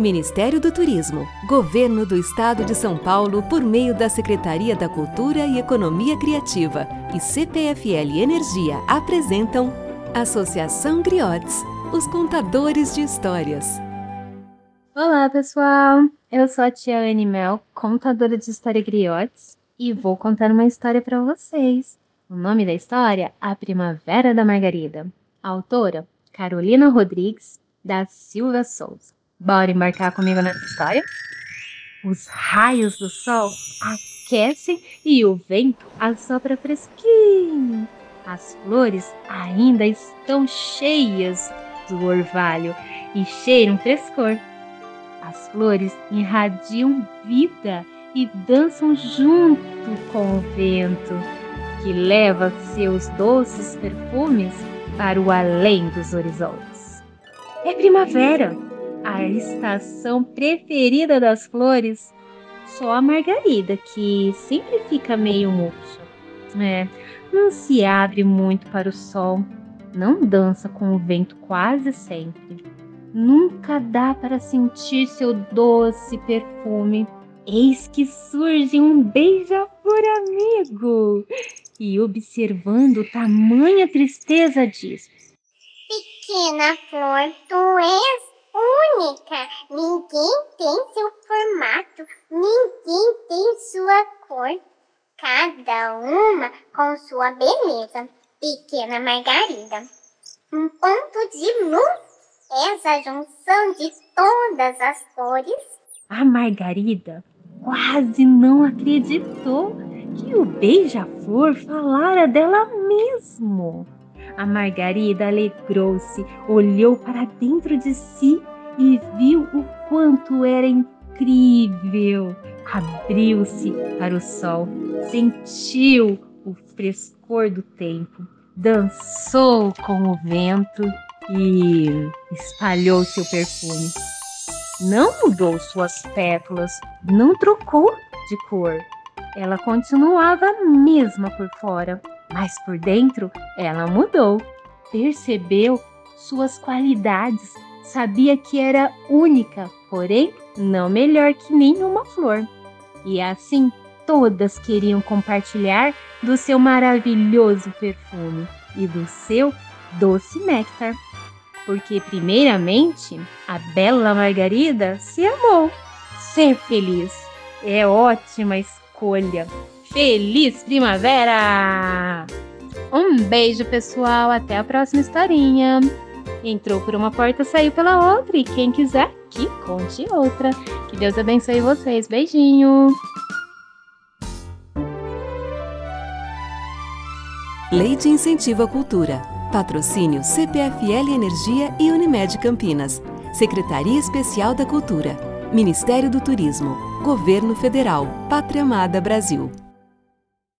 Ministério do Turismo, Governo do Estado de São Paulo, por meio da Secretaria da Cultura e Economia Criativa e CPFL Energia apresentam Associação Griotes, os contadores de histórias. Olá, pessoal! Eu sou a tia Anne Mel, contadora de história Griotes, e vou contar uma história para vocês. O nome da história? A Primavera da Margarida. A autora? Carolina Rodrigues da Silva Souza. Bora embarcar comigo nessa história? Os raios do sol aquecem e o vento assopra fresquinho. As flores ainda estão cheias do orvalho e cheiram frescor. As flores irradiam vida e dançam junto com o vento, que leva seus doces perfumes para o além dos horizontes. É primavera! A estação preferida das flores, só a margarida, que sempre fica meio murcha. É, não se abre muito para o sol, não dança com o vento quase sempre. Nunca dá para sentir seu doce perfume. Eis que surge um beija-flor amigo e, observando tamanha tristeza, diz: Pequena flor, tu és única. Ninguém tem seu formato, ninguém tem sua cor. Cada uma com sua beleza. Pequena Margarida. Um ponto de luz. Essa junção de todas as cores. A Margarida quase não acreditou que o beija-flor falara dela mesmo. A Margarida alegrou-se, olhou para dentro de si e viu o quanto era incrível. Abriu-se para o sol, sentiu o frescor do tempo, dançou com o vento e espalhou seu perfume. Não mudou suas pétalas, não trocou de cor. Ela continuava a mesma por fora, mas por dentro ela mudou. Percebeu suas qualidades, sabia que era única, porém não melhor que nenhuma flor. E assim todas queriam compartilhar do seu maravilhoso perfume e do seu doce néctar. Porque, primeiramente, a bela Margarida se amou. Ser feliz é ótima escolha. Feliz primavera! Um beijo, pessoal. Até a próxima historinha. Entrou por uma porta, saiu pela outra. E quem quiser, que conte outra. Que Deus abençoe vocês. Beijinho! Lei de Incentivo à Cultura. Patrocínio CPFL Energia e Unimed Campinas. Secretaria Especial da Cultura. Ministério do Turismo. Governo Federal. Pátria Amada Brasil.